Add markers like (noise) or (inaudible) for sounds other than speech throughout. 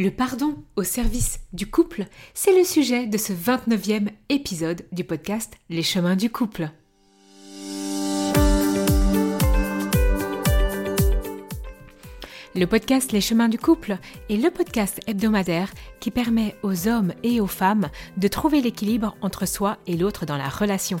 Le pardon au service du couple, c'est le sujet de ce 29e épisode du podcast Les chemins du couple. Le podcast Les chemins du couple est le podcast hebdomadaire qui permet aux hommes et aux femmes de trouver l'équilibre entre soi et l'autre dans la relation.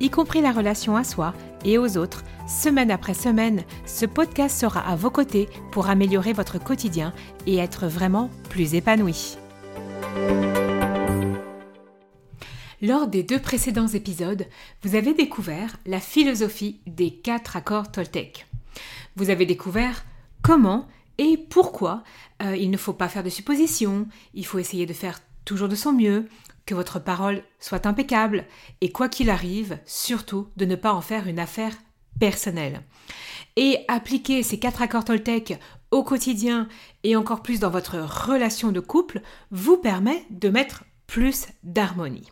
y compris la relation à soi et aux autres, semaine après semaine, ce podcast sera à vos côtés pour améliorer votre quotidien et être vraiment plus épanoui. Lors des deux précédents épisodes, vous avez découvert la philosophie des quatre accords Toltec. Vous avez découvert comment et pourquoi euh, il ne faut pas faire de suppositions, il faut essayer de faire toujours de son mieux, que votre parole soit impeccable et quoi qu'il arrive, surtout de ne pas en faire une affaire personnelle. Et appliquer ces quatre accords Toltec au quotidien et encore plus dans votre relation de couple vous permet de mettre plus d'harmonie.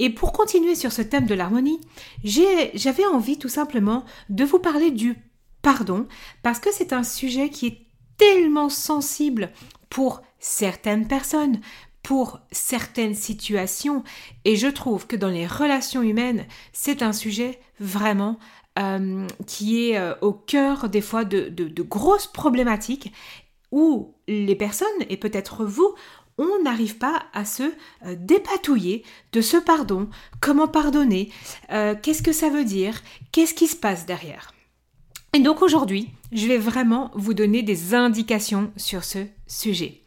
Et pour continuer sur ce thème de l'harmonie, j'avais envie tout simplement de vous parler du pardon parce que c'est un sujet qui est tellement sensible pour certaines personnes, pour certaines situations. Et je trouve que dans les relations humaines, c'est un sujet vraiment euh, qui est euh, au cœur des fois de, de, grosses problématiques où les personnes, et peut-être vous, on n'arrive pas à se euh, dépatouiller de ce pardon, comment pardonner, qu'est-ce que ça veut dire, qu'est-ce qui se passe derrière. Et donc aujourd'hui, je vais vraiment vous donner des indications sur ce sujet.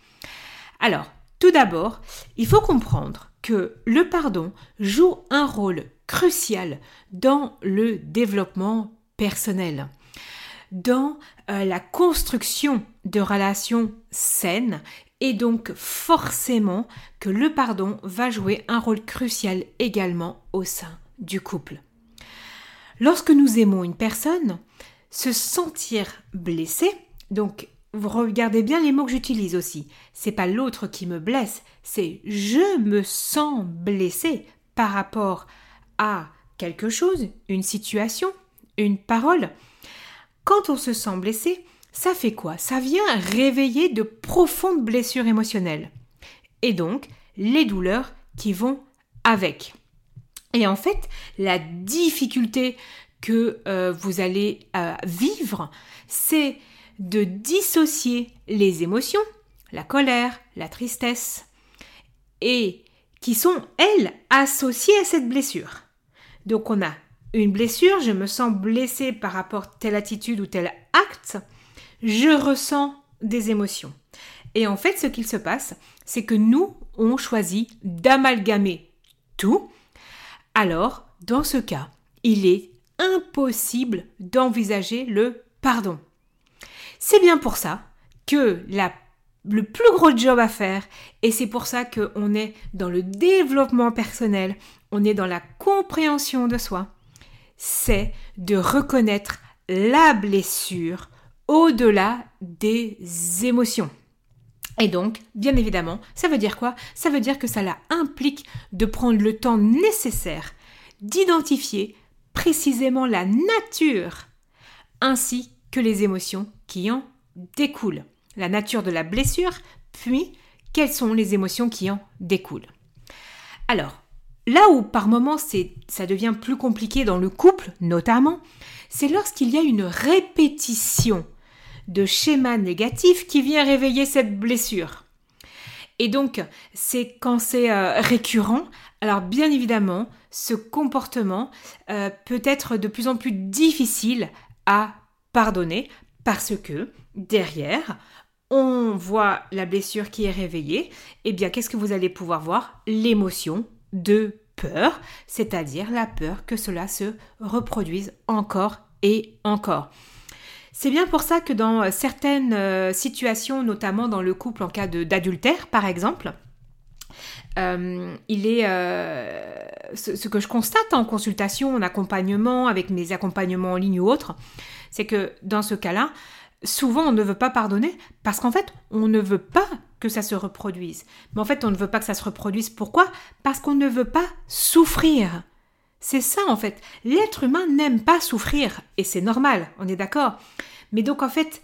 Alors, tout d'abord, il faut comprendre que le pardon joue un rôle crucial dans le développement personnel, dans euh, la construction de relations saines et donc forcément que le pardon va jouer un rôle crucial également au sein du couple. Lorsque nous aimons une personne, se sentir blessé, donc regardez bien les mots que j'utilise aussi. C'est pas l'autre qui me blesse, c'est je me sens blessé par rapport à quelque chose, une situation, une parole. Quand on se sent blessé, ça fait quoi? Ça vient réveiller de profondes blessures émotionnelles. Et donc, les douleurs qui vont avec. Et en fait, la difficulté que euh, vous allez euh, vivre, c'est de dissocier les émotions, la colère, la tristesse, et qui sont, elles, associées à cette blessure. Donc on a une blessure, je me sens blessée par rapport à telle attitude ou tel acte, je ressens des émotions. Et en fait, ce qu'il se passe, c'est que nous, on choisit d'amalgamer tout. Alors, dans ce cas, il est impossible d'envisager le pardon. C'est bien pour ça que le plus gros job à faire, et c'est pour ça qu'on est dans le développement personnel, on est dans la compréhension de soi, c'est de reconnaître la blessure au-delà des émotions. Et donc, bien évidemment, ça veut dire quoi? Ça veut dire que ça implique de prendre le temps nécessaire d'identifier précisément la nature ainsi que les émotions qui en découlent. La nature de la blessure, puis quelles sont les émotions qui en découlent. Alors, là où par moments ça devient plus compliqué dans le couple, notamment, c'est lorsqu'il y a une répétition de schémas négatifs qui vient réveiller cette blessure. Et donc, c'est quand c'est euh, récurrent, alors bien évidemment, ce comportement euh, peut être de plus en plus difficile à pardonner parce que derrière, on voit la blessure qui est réveillée, et eh bien qu'est-ce que vous allez pouvoir voir? L'émotion de peur, c'est-à-dire la peur que cela se reproduise encore et encore. C'est bien pour ça que dans certaines euh, situations, notamment dans le couple en cas d'adultère par exemple, euh, il est ce, que je constate en consultation, en accompagnement, avec mes accompagnements en ligne ou autres, c'est que dans ce cas-là, souvent on ne veut pas pardonner parce qu'en fait on ne veut pas que ça se reproduise. Mais en fait on ne veut pas que ça se reproduise. Pourquoi? Parce qu'on ne veut pas souffrir. C'est ça en fait. L'être humain n'aime pas souffrir et c'est normal, on est d'accord. Mais donc en fait,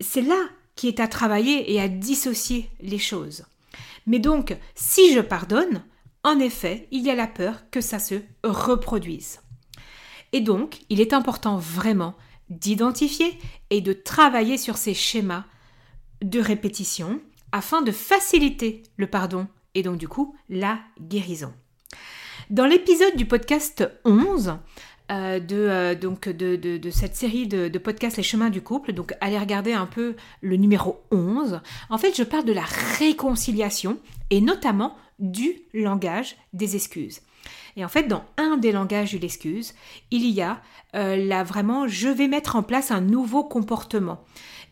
c'est là qui est à travailler et à dissocier les choses. Mais donc, si je pardonne, en effet, il y a la peur que ça se reproduise. Et donc, il est important vraiment d'identifier et de travailler sur ces schémas de répétition afin de faciliter le pardon et donc du coup la guérison. Dans l'épisode du podcast 11, euh, de, euh, donc de, cette série de, podcasts Les chemins du couple. Donc allez regarder un peu le numéro 11. En fait, je parle de la réconciliation et notamment du langage des excuses. Et en fait, dans un des langages de l'excuse, il y a euh, vraiment, je vais mettre en place un nouveau comportement.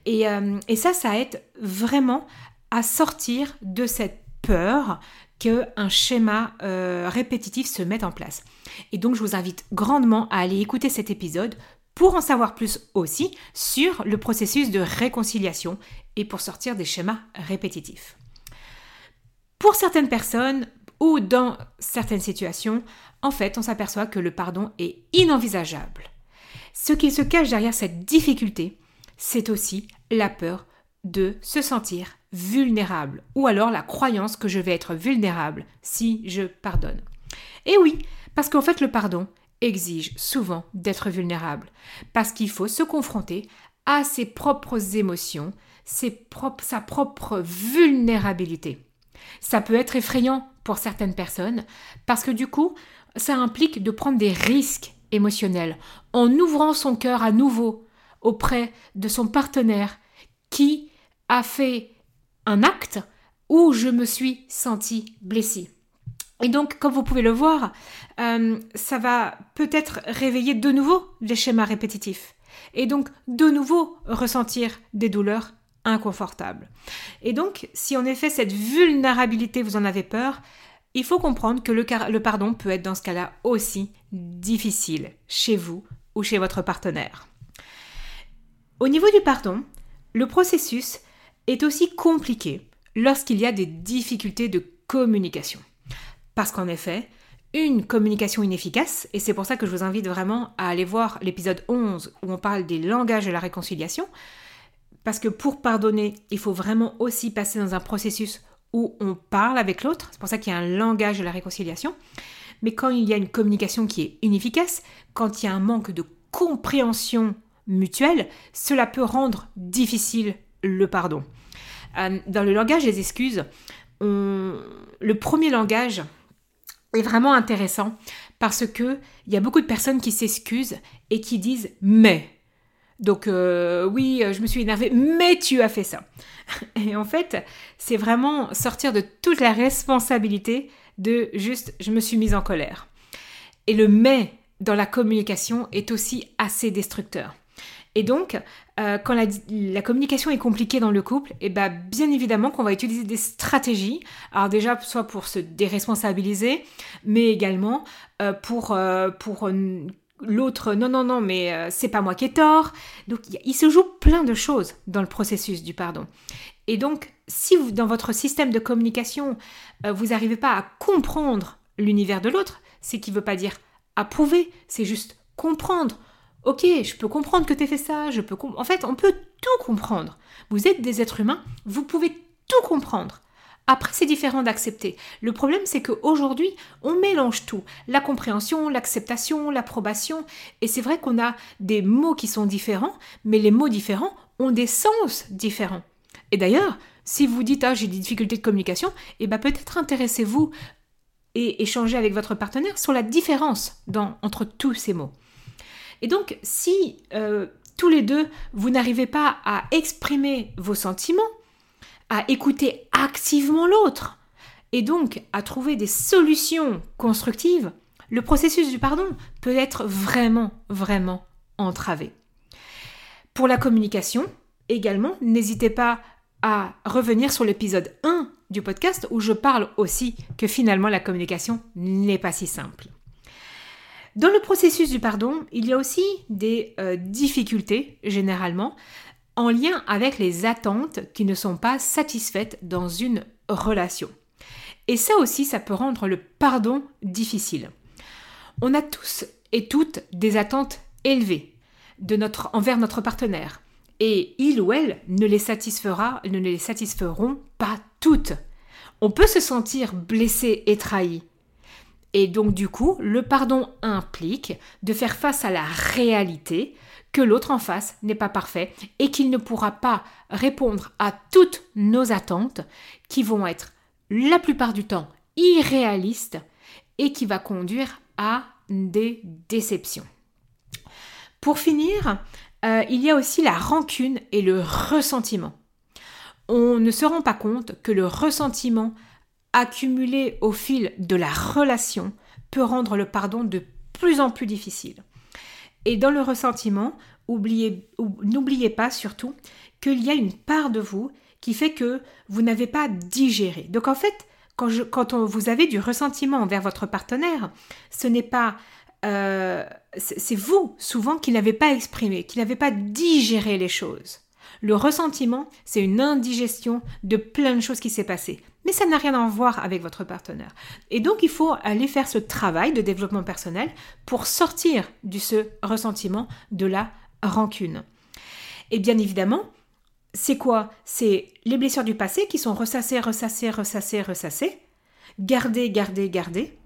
Et, et ça, ça aide vraiment à sortir de cette peur qu'un schéma euh, répétitif se mette en place. Et donc je vous invite grandement à aller écouter cet épisode pour en savoir plus aussi sur le processus de réconciliation et pour sortir des schémas répétitifs. Pour certaines personnes ou dans certaines situations, en fait, on s'aperçoit que le pardon est inenvisageable. Ce qui se cache derrière cette difficulté, c'est aussi la peur de se sentir vulnérable, ou alors la croyance que je vais être vulnérable si je pardonne. Et oui, parce qu'en fait le pardon exige souvent d'être vulnérable, parce qu'il faut se confronter à ses propres émotions, sa propre vulnérabilité. Ça peut être effrayant pour certaines personnes, parce que du coup, ça implique de prendre des risques émotionnels en ouvrant son cœur à nouveau auprès de son partenaire qui a fait un acte où je me suis sentie blessée. Et donc, comme vous pouvez le voir, euh, ça va peut-être réveiller de nouveau les schémas répétitifs. Et donc, de nouveau ressentir des douleurs inconfortables. Et donc, si en effet cette vulnérabilité vous en avez peur, il faut comprendre que le, le pardon peut être dans ce cas-là aussi difficile chez vous ou chez votre partenaire. Au niveau du pardon, le processus est aussi compliqué lorsqu'il y a des difficultés de communication. Parce qu'en effet, une communication inefficace, et c'est pour ça que je vous invite vraiment à aller voir l'épisode 11 où on parle des langages de la réconciliation, parce que pour pardonner, il faut vraiment aussi passer dans un processus où on parle avec l'autre, c'est pour ça qu'il y a un langage de la réconciliation, mais quand il y a une communication qui est inefficace, quand il y a un manque de compréhension mutuelle, cela peut rendre difficile le pardon. Euh, dans le langage des excuses, le premier langage est vraiment intéressant parce que il y a beaucoup de personnes qui s'excusent et qui disent mais. Donc euh, oui, je me suis énervée, mais tu as fait ça. (laughs) Et en fait, c'est vraiment sortir de toute la responsabilité de juste je me suis mise en colère. Et le mais dans la communication est aussi assez destructeur. Et donc, euh, quand la, communication est compliquée dans le couple, et eh ben, bien évidemment qu'on va utiliser des stratégies. Alors déjà, soit pour se déresponsabiliser, mais également euh, pour, euh, pour l'autre, non, non, non, mais c'est pas moi qui ai tort. Donc il se joue plein de choses dans le processus du pardon. Et donc, si dans votre système de communication, vous n'arrivez pas à comprendre l'univers de l'autre, c'est qui ne veut pas dire approuver, c'est juste comprendre Ok, je peux comprendre que tu fait ça, je peux en fait, on peut tout comprendre. Vous êtes des êtres humains, vous pouvez tout comprendre. Après, c'est différent d'accepter. Le problème, c'est qu'aujourd'hui, on mélange tout. La compréhension, l'acceptation, l'approbation. Et c'est vrai qu'on a des mots qui sont différents, mais les mots différents ont des sens différents. Et d'ailleurs, si vous dites, ah, j'ai des difficultés de communication, eh ben peut-être intéressez-vous et échangez avec votre partenaire sur la différence entre tous ces mots. Et donc, si euh, tous les deux, vous n'arrivez pas à exprimer vos sentiments, à écouter activement l'autre, et donc à trouver des solutions constructives, le processus du pardon peut être vraiment, vraiment entravé. Pour la communication, également, n'hésitez pas à revenir sur l'épisode 1 du podcast où je parle aussi que finalement la communication n'est pas si simple. Dans le processus du pardon, il y a aussi des euh, difficultés, généralement, en lien avec les attentes qui ne sont pas satisfaites dans une relation. Et ça aussi, ça peut rendre le pardon difficile. On a tous et toutes des attentes élevées envers notre partenaire. Et il ou elle ne les satisfera, ne les satisferont pas toutes. On peut se sentir blessé et trahi. Et donc du coup, le pardon implique de faire face à la réalité que l'autre en face n'est pas parfait et qu'il ne pourra pas répondre à toutes nos attentes qui vont être la plupart du temps irréalistes et qui va conduire à des déceptions. Pour finir, euh, il y a aussi la rancune et le ressentiment. On ne se rend pas compte que le ressentiment accumulé au fil de la relation peut rendre le pardon de plus en plus difficile. Et dans le ressentiment, n'oubliez pas surtout qu'il y a une part de vous qui fait que vous n'avez pas digéré. Donc en fait, quand, vous avez du ressentiment envers votre partenaire, ce n'est pas euh, c'est vous souvent qui n'avez pas exprimé, qui n'avez pas digéré les choses. Le ressentiment, c'est une indigestion de plein de choses qui s'est passé. Mais ça n'a rien à voir avec votre partenaire. Et donc, il faut aller faire ce travail de développement personnel pour sortir de ce ressentiment, de la rancune. Et bien évidemment, c'est quoi? C'est les blessures du passé qui sont ressassées, ressassées, ressassées, ressassées, gardées, gardées, gardées.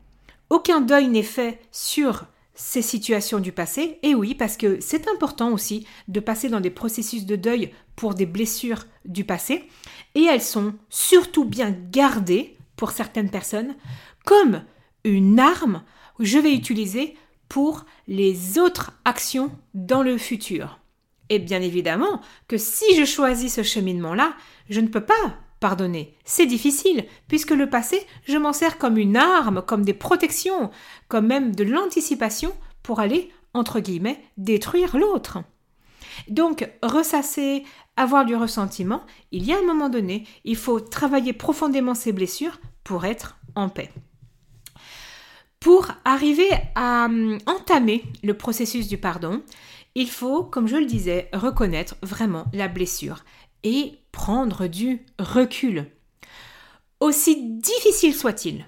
Aucun deuil n'est fait sur ces situations du passé. Et oui, parce que c'est important aussi de passer dans des processus de deuil pour des blessures du passé. Et elles sont surtout bien gardées pour certaines personnes comme une arme que je vais utiliser pour les autres actions dans le futur. Et bien évidemment que si je choisis ce cheminement-là, je ne peux pas pardonner. C'est difficile, puisque le passé, je m'en sers comme une arme, comme des protections, comme même de l'anticipation pour aller, entre guillemets, détruire l'autre. Donc, ressasser, avoir du ressentiment, il y a un moment donné, il faut travailler profondément ses blessures pour être en paix. Pour arriver à hum, entamer le processus du pardon, il faut, comme je le disais, reconnaître vraiment la blessure et prendre du recul. Aussi difficile soit-il,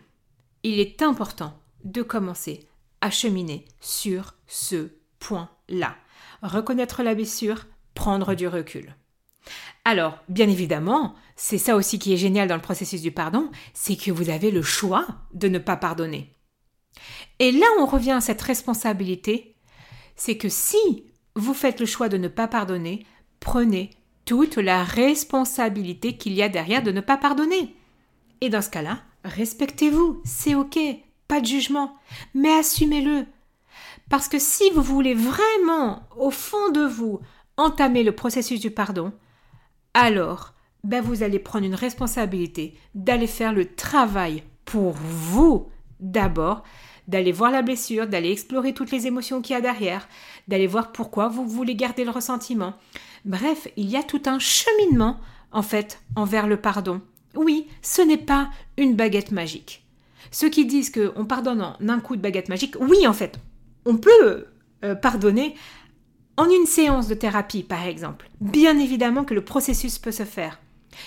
il est important de commencer à cheminer sur ce point-là. Reconnaître la blessure, prendre du recul. Alors, bien évidemment, c'est ça aussi qui est génial dans le processus du pardon, c'est que vous avez le choix de ne pas pardonner. Et là, on revient à cette responsabilité, c'est que si vous faites le choix de ne pas pardonner, prenez toute la responsabilité qu'il y a derrière de ne pas pardonner. Et dans ce cas-là, respectez-vous, c'est ok, pas de jugement, mais assumez-le. Parce que si vous voulez vraiment, au fond de vous, entamer le processus du pardon, alors ben vous allez prendre une responsabilité d'aller faire le travail pour vous d'abord, d'aller voir la blessure, d'aller explorer toutes les émotions qu'il y a derrière, d'aller voir pourquoi vous voulez garder le ressentiment. Bref, il y a tout un cheminement, en fait, envers le pardon. Oui, ce n'est pas une baguette magique. Ceux qui disent qu'on pardonne en un coup de baguette magique, oui, en fait, on peut euh, pardonner en une séance de thérapie, par exemple. Bien évidemment que le processus peut se faire.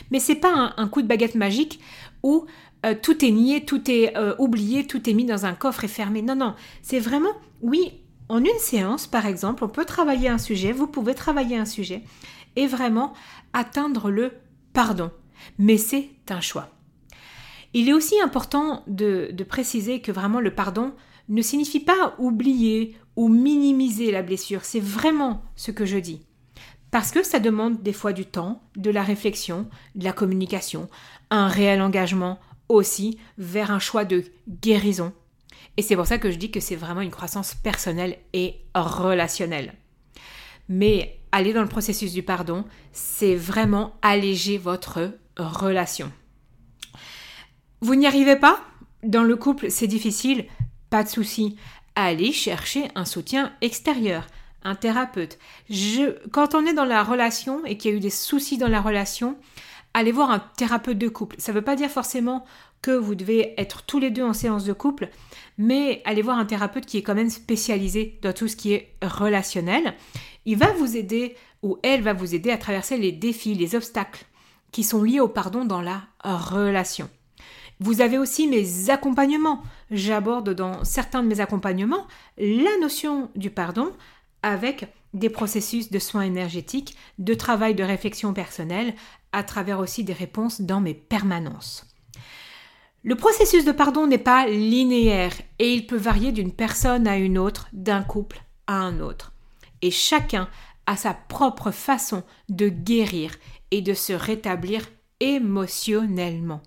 Mais c'est pas un, coup de baguette magique où euh, tout est nié, tout est euh, oublié, tout est mis dans un coffre et fermé. Non, non. C'est vraiment, oui, en une séance, par exemple, on peut travailler un sujet, vous pouvez travailler un sujet et vraiment atteindre le pardon. Mais c'est un choix. Il est aussi important de, préciser que vraiment le pardon ne signifie pas oublier ou minimiser la blessure. C'est vraiment ce que je dis. Parce que ça demande des fois du temps, de la réflexion, de la communication, un réel engagement aussi vers un choix de guérison. Et c'est pour ça que je dis que c'est vraiment une croissance personnelle et relationnelle. Mais aller dans le processus du pardon, c'est vraiment alléger votre relation. Vous n'y arrivez pas? Dans le couple, c'est difficile Pas de souci. Allez chercher un soutien extérieur, un thérapeute. Quand on est dans la relation et qu'il y a eu des soucis dans la relation, allez voir un thérapeute de couple. Ça ne veut pas dire forcément que vous devez être tous les deux en séance de couple, mais allez voir un thérapeute qui est quand même spécialisé dans tout ce qui est relationnel. Il va vous aider ou elle va vous aider à traverser les défis, les obstacles qui sont liés au pardon dans la relation. Vous avez aussi mes accompagnements. J'aborde dans certains de mes accompagnements la notion du pardon avec des processus de soins énergétiques, de travail de réflexion personnelle, à travers aussi des réponses dans mes permanences. Le processus de pardon n'est pas linéaire et il peut varier d'une personne à une autre, d'un couple à un autre. Et chacun a sa propre façon de guérir et de se rétablir émotionnellement.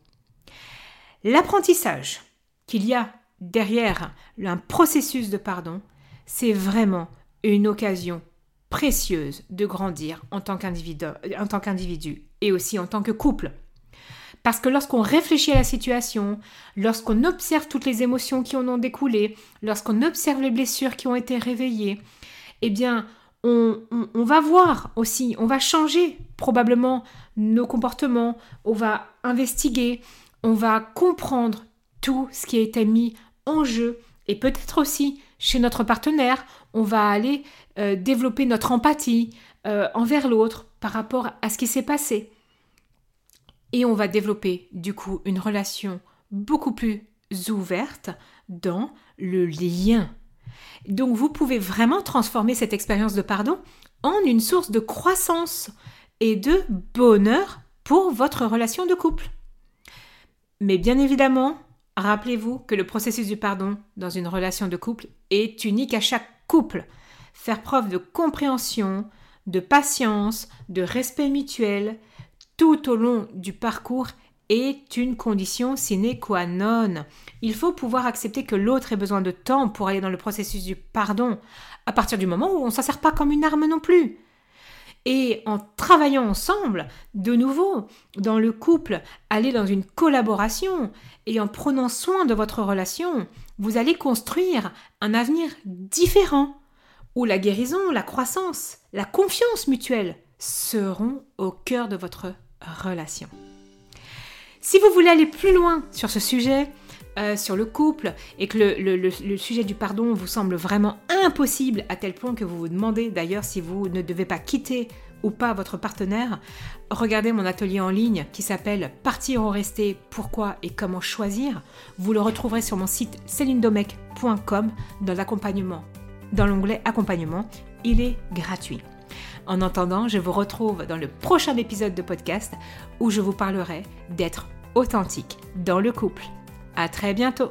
L'apprentissage qu'il y a derrière un processus de pardon, c'est vraiment une occasion précieuse de grandir en tant qu'individu et aussi en tant que couple. Parce que lorsqu'on réfléchit à la situation, lorsqu'on observe toutes les émotions qui en ont découlé, lorsqu'on observe les blessures qui ont été réveillées, eh bien, on, va voir aussi, on va changer probablement nos comportements, on va investiguer, on va comprendre tout ce qui a été mis en jeu et peut-être aussi chez notre partenaire, on va aller euh, développer notre empathie euh, envers l'autre par rapport à ce qui s'est passé. Et on va développer du coup une relation beaucoup plus ouverte dans le lien. Donc vous pouvez vraiment transformer cette expérience de pardon en une source de croissance et de bonheur pour votre relation de couple. Mais bien évidemment, rappelez-vous que le processus du pardon dans une relation de couple est unique à chaque couple. Faire preuve de compréhension, de patience, de respect mutuel, tout au long du parcours est une condition sine qua non. Il faut pouvoir accepter que l'autre ait besoin de temps pour aller dans le processus du pardon, à partir du moment où on ne s'en sert pas comme une arme non plus. Et en travaillant ensemble, de nouveau, dans le couple, aller dans une collaboration et en prenant soin de votre relation, vous allez construire un avenir différent, où la guérison, la croissance, la confiance mutuelle seront au cœur de votre relation. Si vous voulez aller plus loin sur ce sujet, euh, sur le couple, et que le, sujet du pardon vous semble vraiment impossible à tel point que vous vous demandez d'ailleurs si vous ne devez pas quitter ou pas votre partenaire, regardez mon atelier en ligne qui s'appelle Partir ou rester, pourquoi et comment choisir. Vous le retrouverez sur mon site célinedomec.com dans l'accompagnement, dans l'onglet accompagnement. Il est gratuit. En attendant, je vous retrouve dans le prochain épisode de podcast où je vous parlerai d'être authentique dans le couple. À très bientôt!